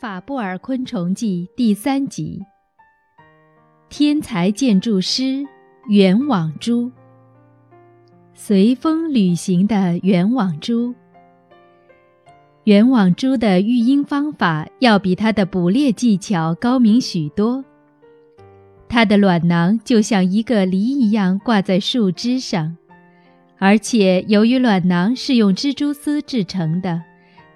法布尔昆虫记第三集：天才建筑师圆网珠。随风旅行的圆网珠。圆网珠的育婴方法要比它的捕猎技巧高明许多。它的卵囊就像一个梨一样挂在树枝上，而且由于卵囊是用蜘蛛丝制成的，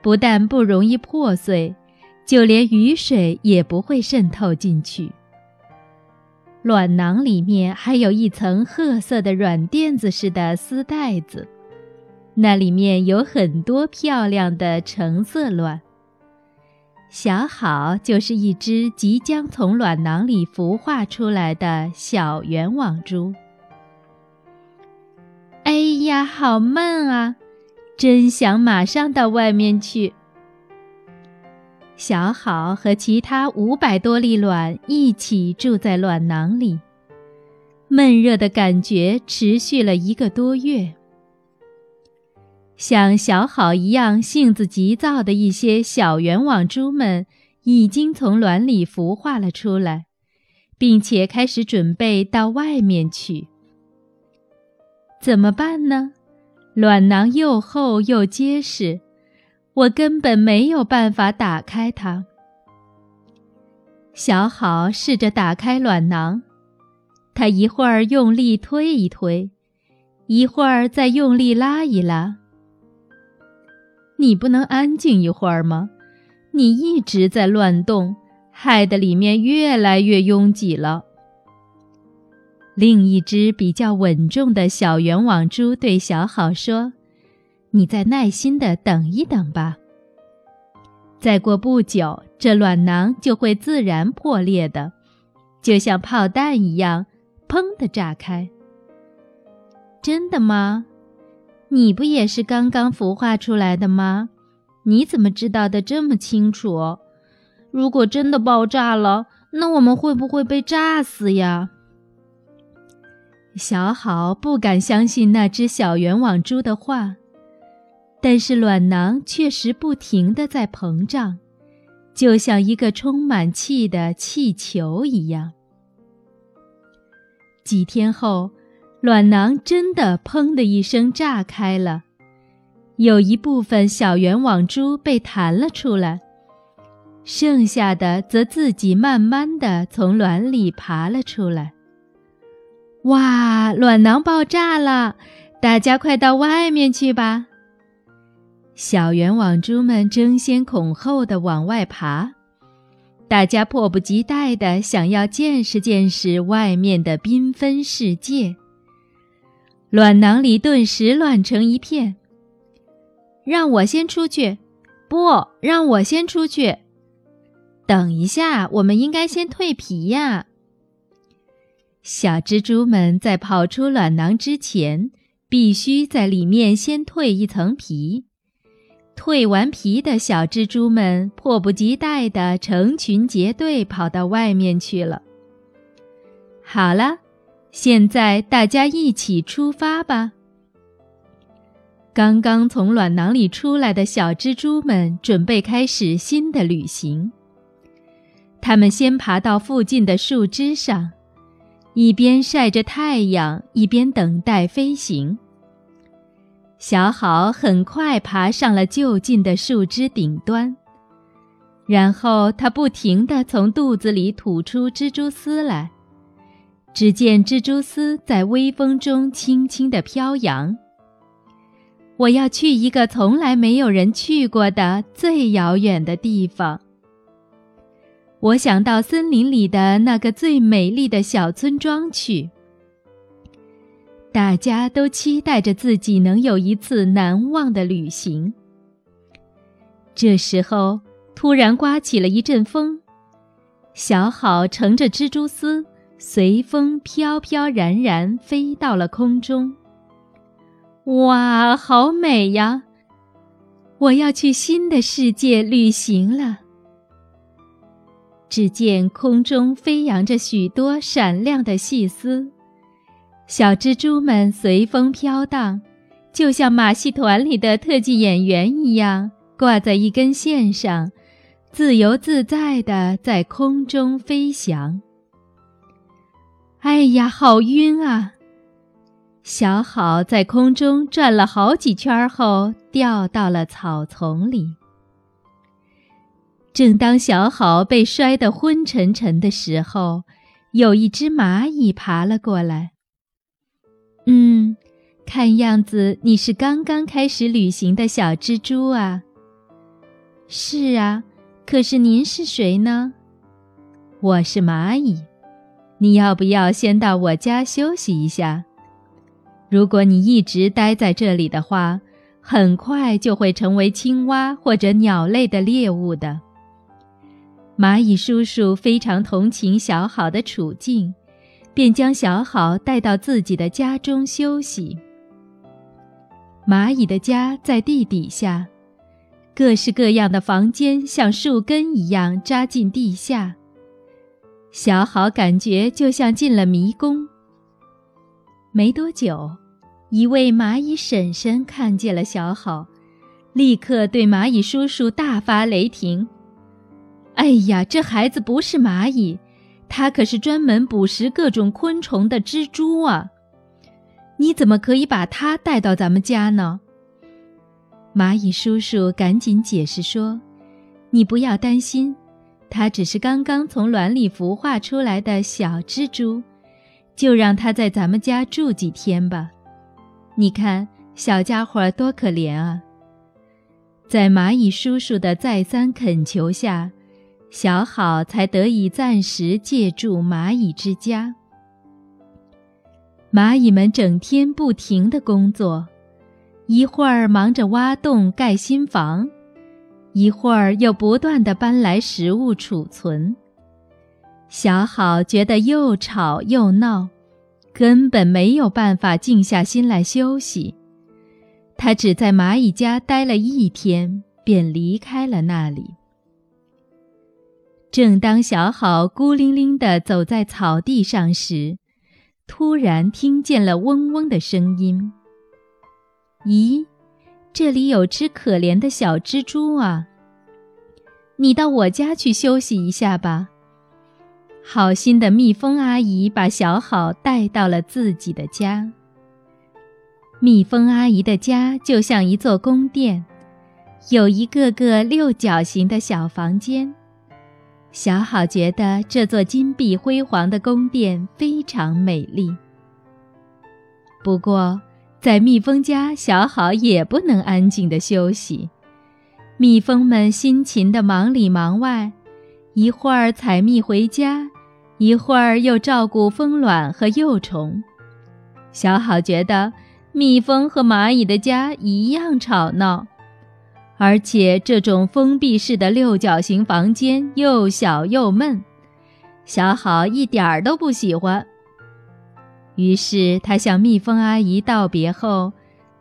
不但不容易破碎。就连雨水也不会渗透进去。卵囊里面还有一层褐色的软垫子似的丝带子，那里面有很多漂亮的橙色卵。小好就是一只即将从卵囊里孵化出来的小圆网珠。哎呀，好闷啊！真想马上到外面去。小好和其他五百多粒卵一起住在卵囊里，闷热的感觉持续了一个多月。像小好一样性子急躁的一些小圆网珠们已经从卵里孵化了出来，并且开始准备到外面去。怎么办呢？卵囊又厚又结实。我根本没有办法打开它。小好试着打开卵囊，他一会儿用力推一推，一会儿再用力拉一拉。你不能安静一会儿吗？你一直在乱动，害得里面越来越拥挤了。另一只比较稳重的小圆网蛛对小好说。你再耐心的等一等吧。再过不久，这卵囊就会自然破裂的，就像炮弹一样，砰的炸开。真的吗？你不也是刚刚孵化出来的吗？你怎么知道的这么清楚？如果真的爆炸了，那我们会不会被炸死呀？小好不敢相信那只小圆网蛛的话。但是卵囊确实不停地在膨胀，就像一个充满气的气球一样。几天后，卵囊真的“砰”的一声炸开了，有一部分小圆网珠被弹了出来，剩下的则自己慢慢地从卵里爬了出来。哇！卵囊爆炸了，大家快到外面去吧！小圆网蛛们争先恐后地往外爬，大家迫不及待地想要见识见识外面的缤纷世界。卵囊里顿时乱成一片。让我先出去，不让我先出去。等一下，我们应该先蜕皮呀。小蜘蛛们在跑出卵囊之前，必须在里面先蜕一层皮。蜕完皮的小蜘蛛们迫不及待地成群结队跑到外面去了。好了，现在大家一起出发吧。刚刚从卵囊里出来的小蜘蛛们准备开始新的旅行。它们先爬到附近的树枝上，一边晒着太阳，一边等待飞行。小好很快爬上了就近的树枝顶端，然后它不停地从肚子里吐出蜘蛛丝来。只见蜘蛛丝在微风中轻轻地飘扬。我要去一个从来没有人去过的最遥远的地方。我想到森林里的那个最美丽的小村庄去。大家都期待着自己能有一次难忘的旅行。这时候，突然刮起了一阵风，小好乘着蜘蛛丝，随风飘飘然然飞到了空中。哇，好美呀！我要去新的世界旅行了。只见空中飞扬着许多闪亮的细丝。小蜘蛛们随风飘荡，就像马戏团里的特技演员一样，挂在一根线上，自由自在的在空中飞翔。哎呀，好晕啊！小好在空中转了好几圈后，掉到了草丛里。正当小好被摔得昏沉沉的时候，有一只蚂蚁爬了过来。看样子你是刚刚开始旅行的小蜘蛛啊。是啊，可是您是谁呢？我是蚂蚁。你要不要先到我家休息一下？如果你一直待在这里的话，很快就会成为青蛙或者鸟类的猎物的。蚂蚁叔叔非常同情小好的处境，便将小好带到自己的家中休息。蚂蚁的家在地底下，各式各样的房间像树根一样扎进地下。小好感觉就像进了迷宫。没多久，一位蚂蚁婶婶看见了小好，立刻对蚂蚁叔叔大发雷霆：“哎呀，这孩子不是蚂蚁，他可是专门捕食各种昆虫的蜘蛛啊！你怎么可以把他带到咱们家呢？”蚂蚁叔叔赶紧解释说：“你不要担心。”它只是刚刚从卵里孵化出来的小蜘蛛，就让它在咱们家住几天吧。你看，小家伙多可怜啊！在蚂蚁叔叔的再三恳求下，小好才得以暂时借住蚂蚁之家。蚂蚁们整天不停地工作，一会儿忙着挖洞盖新房。一会儿又不断地搬来食物储存，小好觉得又吵又闹，根本没有办法静下心来休息。他只在蚂蚁家待了一天，便离开了那里。正当小好孤零零地走在草地上时，突然听见了嗡嗡的声音。咦？这里有只可怜的小蜘蛛啊！你到我家去休息一下吧。好心的蜜蜂阿姨把小好带到了自己的家。蜜蜂阿姨的家就像一座宫殿，有一个个六角形的小房间。小好觉得这座金碧辉煌的宫殿非常美丽。不过，在蜜蜂家，小好也不能安静的休息。蜜蜂们辛勤的忙里忙外，一会儿采蜜回家，一会儿又照顾蜂卵和幼虫。小好觉得蜜蜂和蚂蚁的家一样吵闹，而且这种封闭式的六角形房间又小又闷，小好一点儿都不喜欢。于是，他向蜜蜂阿姨道别后，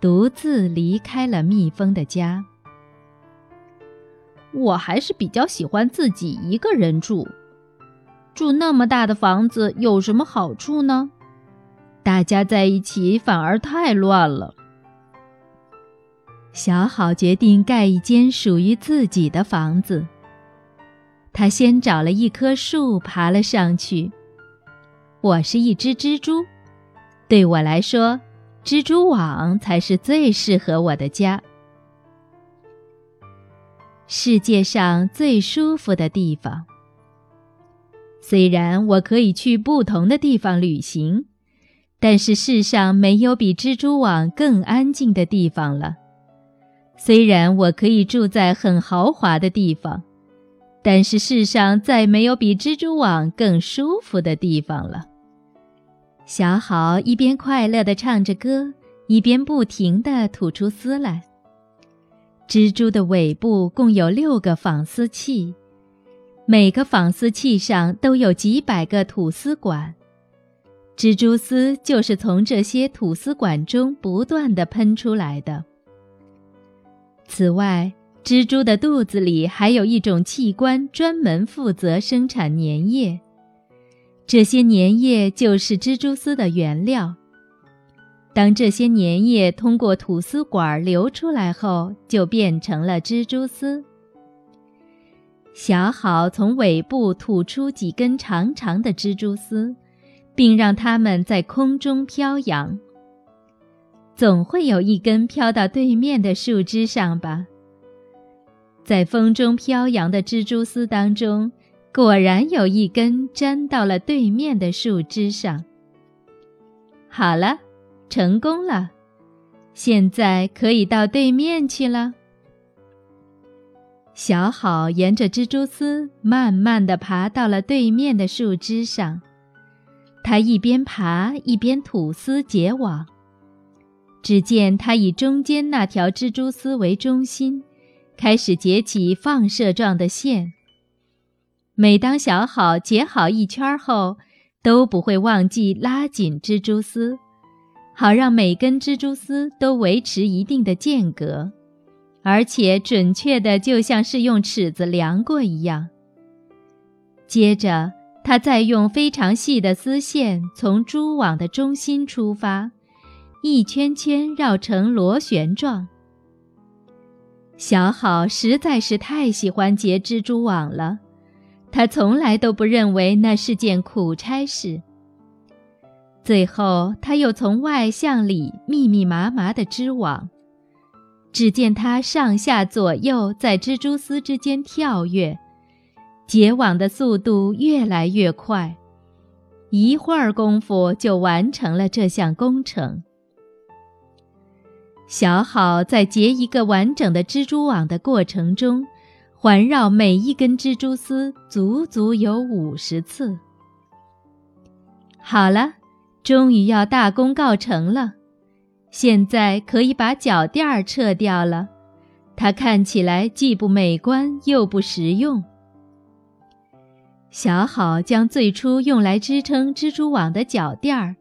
独自离开了蜜蜂的家。我还是比较喜欢自己一个人住。住那么大的房子有什么好处呢？大家在一起反而太乱了。小好决定盖一间属于自己的房子。他先找了一棵树，爬了上去。我是一只蜘蛛。对我来说，蜘蛛网才是最适合我的家。世界上最舒服的地方。虽然我可以去不同的地方旅行，但是世上没有比蜘蛛网更安静的地方了。虽然我可以住在很豪华的地方，但是世上再没有比蜘蛛网更舒服的地方了。小好一边快乐地唱着歌，一边不停地吐出丝来。蜘蛛的尾部共有六个纺丝器，每个纺丝器上都有几百个吐丝管，蜘蛛丝就是从这些吐丝管中不断地喷出来的。此外，蜘蛛的肚子里还有一种器官，专门负责生产粘液。这些粘液就是蜘蛛丝的原料。当这些粘液通过吐丝管流出来后，就变成了蜘蛛丝。小好从尾部吐出几根长长的蜘蛛丝，并让它们在空中飘扬。总会有一根飘到对面的树枝上吧？在风中飘扬的蜘蛛丝当中，果然有一根粘到了对面的树枝上。好了，成功了，现在可以到对面去了。小好沿着蜘蛛丝慢慢地爬到了对面的树枝上，它一边爬一边吐丝结网。只见它以中间那条蜘蛛丝为中心，开始结起放射状的线。每当小好结好一圈后，都不会忘记拉紧蜘蛛丝，好让每根蜘蛛丝都维持一定的间隔。而且准确的，就像是用尺子量过一样。接着，他再用非常细的丝线从蛛网的中心出发，一圈圈绕成螺旋状。小好实在是太喜欢结蜘蛛网了，他从来都不认为那是件苦差事。最后，他又从外向里密密麻麻的织网。只见他上下左右在蜘蛛丝之间跳跃，结网的速度越来越快，一会儿功夫就完成了这项工程。小好在结一个完整的蜘蛛网的过程中，环绕每一根蜘蛛丝足足有五十次。好了，终于要大功告成了。现在可以把脚垫儿撤掉了，它看起来既不美观又不实用。小好将最初用来支撑蜘蛛网的脚垫儿，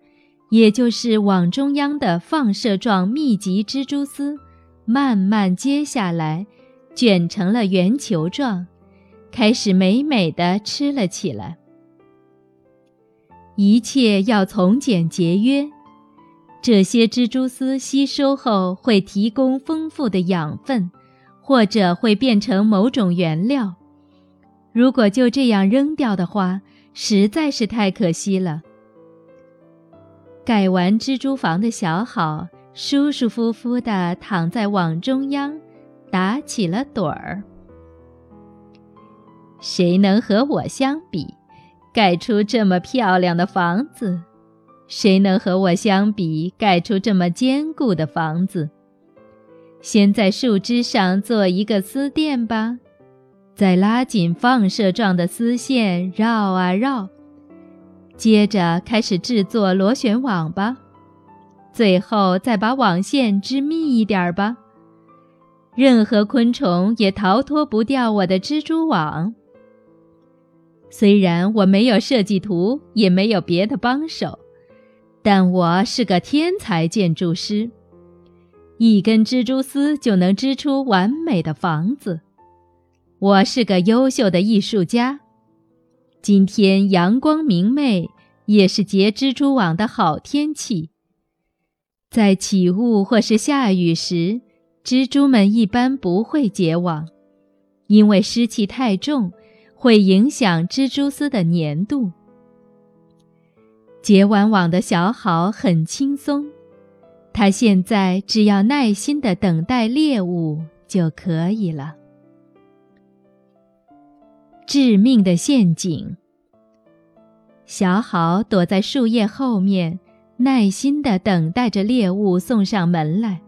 也就是网中央的放射状密集蜘蛛丝，慢慢揭下来，卷成了圆球状，开始美美的吃了起来。一切要从简节约。这些蜘蛛丝吸收后会提供丰富的养分，或者会变成某种原料。如果就这样扔掉的话，实在是太可惜了。盖完蜘蛛房的小好舒舒服服地躺在网中央，打起了盹儿。谁能和我相比，盖出这么漂亮的房子？谁能和我相比，盖出这么坚固的房子？先在树枝上做一个丝垫吧，再拉紧放射状的丝线，绕啊绕。接着开始制作螺旋网吧，最后再把网线织密一点儿吧。任何昆虫也逃脱不掉我的蜘蛛网。虽然我没有设计图，也没有别的帮手。但我是个天才建筑师，一根蜘蛛丝就能织出完美的房子。我是个优秀的艺术家。今天阳光明媚，也是结蜘蛛网的好天气。在起雾或是下雨时，蜘蛛们一般不会结网，因为湿气太重，会影响蜘蛛丝的粘度。结完网的小好很轻松，他现在只要耐心的等待猎物就可以了。致命的陷阱。小好躲在树叶后面，耐心的等待着猎物送上门来。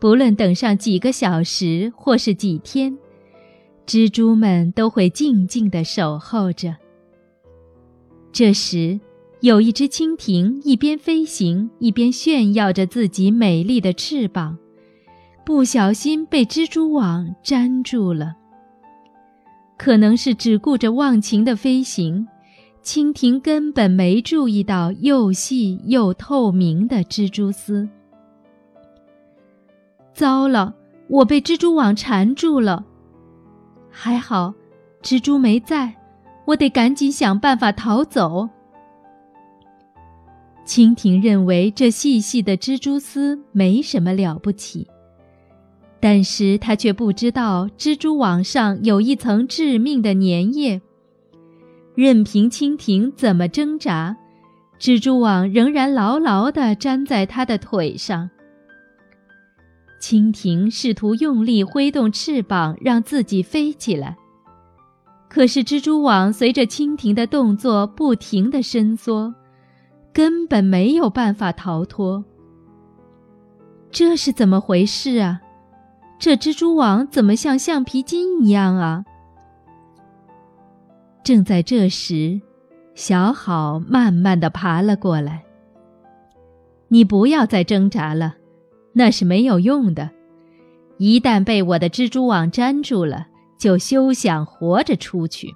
不论等上几个小时或是几天，蜘蛛们都会静静的守候着。这时。有一只蜻蜓一边飞行一边炫耀着自己美丽的翅膀，不小心被蜘蛛网粘住了。可能是只顾着忘情的飞行，蜻蜓根本没注意到又细又透明的蜘蛛丝。糟了，我被蜘蛛网缠住了。还好，蜘蛛没在，我得赶紧想办法逃走。蜻蜓认为这细细的蜘蛛丝没什么了不起，但是他却不知道蜘蛛网上有一层致命的粘液，任凭蜻蜓怎么挣扎，蜘蛛网仍然牢牢地粘在他的腿上。蜻蜓试图用力挥动翅膀，让自己飞起来，可是蜘蛛网随着蜻蜓的动作不停地伸缩，根本没有办法逃脱。这是怎么回事啊？这蜘蛛网怎么像橡皮筋一样啊？正在这时，小好慢慢的爬了过来。你不要再挣扎了，那是没有用的。一旦被我的蜘蛛网粘住了，就休想活着出去。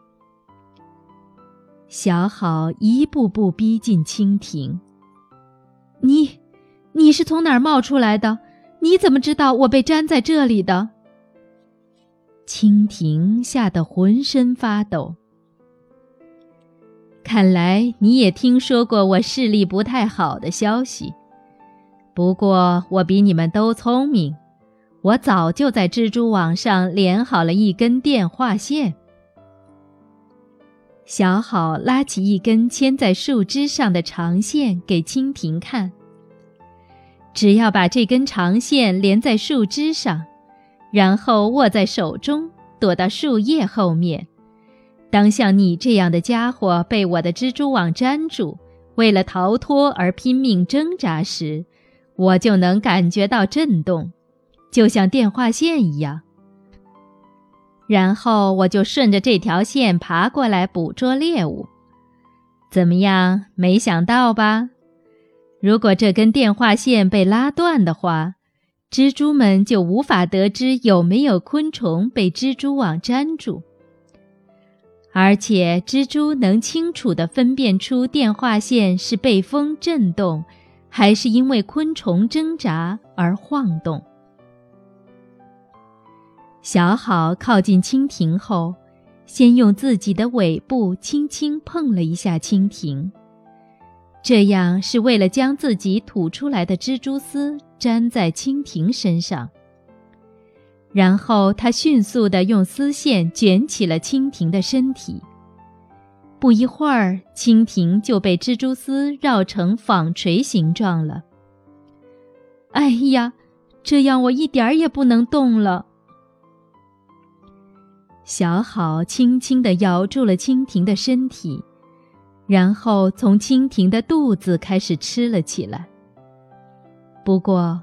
小好一步步逼近蜻蜓。你，你是从哪儿冒出来的？你怎么知道我被粘在这里的？蜻蜓吓得浑身发抖。看来你也听说过我视力不太好的消息。不过我比你们都聪明，我早就在蜘蛛网上连好了一根电话线。小好拉起一根牵在树枝上的长线给蜻蜓看。只要把这根长线连在树枝上，然后握在手中，躲到树叶后面。当像你这样的家伙被我的蜘蛛网粘住，为了逃脱而拼命挣扎时，我就能感觉到震动，就像电话线一样。然后我就顺着这条线爬过来捕捉猎物。怎么样？没想到吧？如果这根电话线被拉断的话，蜘蛛们就无法得知有没有昆虫被蜘蛛网粘住。而且，蜘蛛能清楚地分辨出电话线是被风震动，还是因为昆虫挣扎而晃动。小好靠近蜻蜓后，先用自己的尾部轻轻碰了一下蜻蜓。这样是为了将自己吐出来的蜘蛛丝粘在蜻蜓身上。然后他迅速地用丝线卷起了蜻蜓的身体。不一会儿，蜻蜓就被蜘蛛丝绕成纺锤形状了。哎呀，这样我一点儿也不能动了。小好轻轻地咬住了蜻蜓的身体。然后从蜻蜓的肚子开始吃了起来。不过，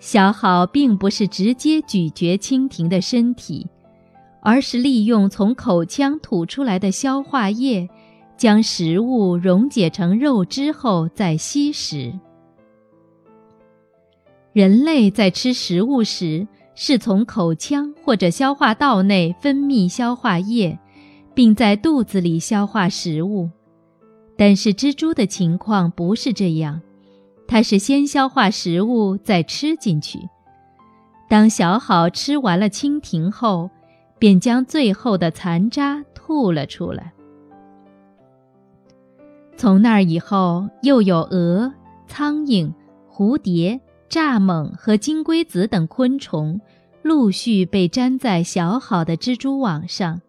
小好并不是直接咀嚼蜻蜓的身体，而是利用从口腔吐出来的消化液，将食物溶解成肉汁后再吸食。人类在吃食物时，是从口腔或者消化道内分泌消化液，并在肚子里消化食物。但是蜘蛛的情况不是这样，它是先消化食物再吃进去。当小好吃完了蜻蜓后，便将最后的残渣吐了出来。从那儿以后，又有蛾、苍蝇、蝴蝶、蚱蜢和金龟子等昆虫陆续被粘在小好的蜘蛛网上。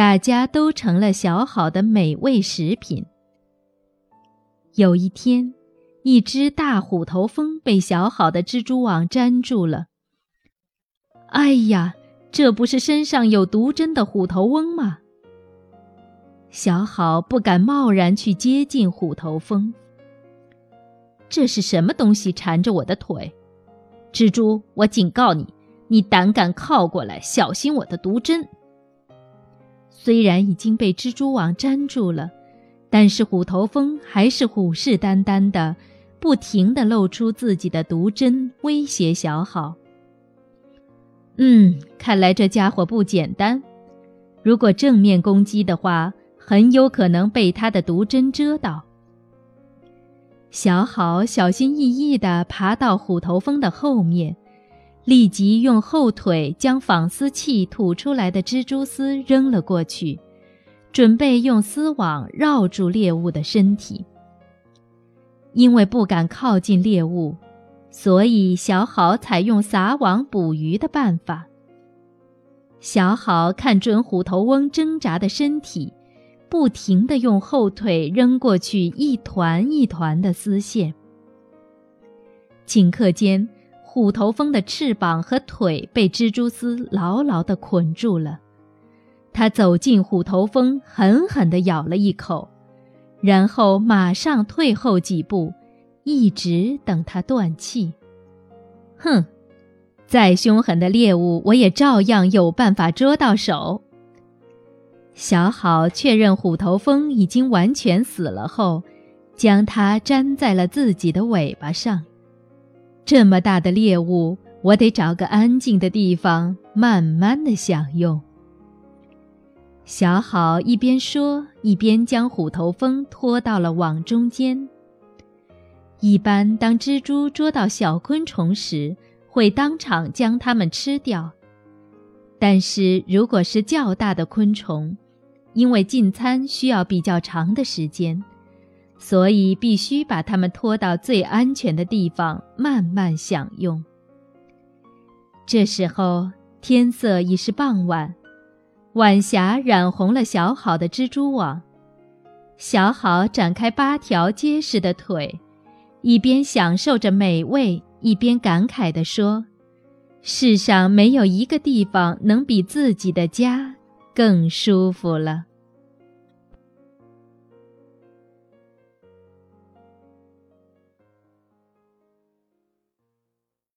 大家都成了小好的美味食品。有一天，一只大虎头蜂被小好的蜘蛛网粘住了。哎呀，这不是身上有毒针的虎头翁吗？小好不敢贸然去接近虎头蜂。这是什么东西缠着我的腿？蜘蛛，我警告你，你胆敢靠过来，小心我的毒针！虽然已经被蜘蛛网粘住了，但是虎头蜂还是虎视眈眈的，不停地露出自己的毒针，威胁小好。嗯，看来这家伙不简单。如果正面攻击的话，很有可能被他的毒针蛰到。小好小心翼翼地爬到虎头蜂的后面。立即用后腿将纺丝器吐出来的蜘蛛丝扔了过去，准备用丝网绕住猎物的身体。因为不敢靠近猎物，所以小好采用撒网捕鱼的办法。小好看准虎头翁挣扎的身体，不停地用后腿扔过去一团一团的丝线。顷刻间，虎头蜂的翅膀和腿被蜘蛛丝牢牢地捆住了。它走进虎头蜂，狠狠地咬了一口，然后马上退后几步，一直等它断气。哼！再凶狠的猎物，我也照样有办法捉到手。小好确认虎头蜂已经完全死了后，将它粘在了自己的尾巴上。这么大的猎物，我得找个安静的地方慢慢的享用。小好一边说，一边将虎头蜂拖到了网中间。一般当蜘蛛捉到小昆虫时，会当场将它们吃掉，但是如果是较大的昆虫，因为进餐需要比较长的时间，所以必须把它们拖到最安全的地方慢慢享用。这时候天色已是傍晚，晚霞染红了小好的蜘蛛网，小好展开八条结实的腿，一边享受着美味。一边感慨地说：“世上没有一个地方能比自己的家更舒服了。”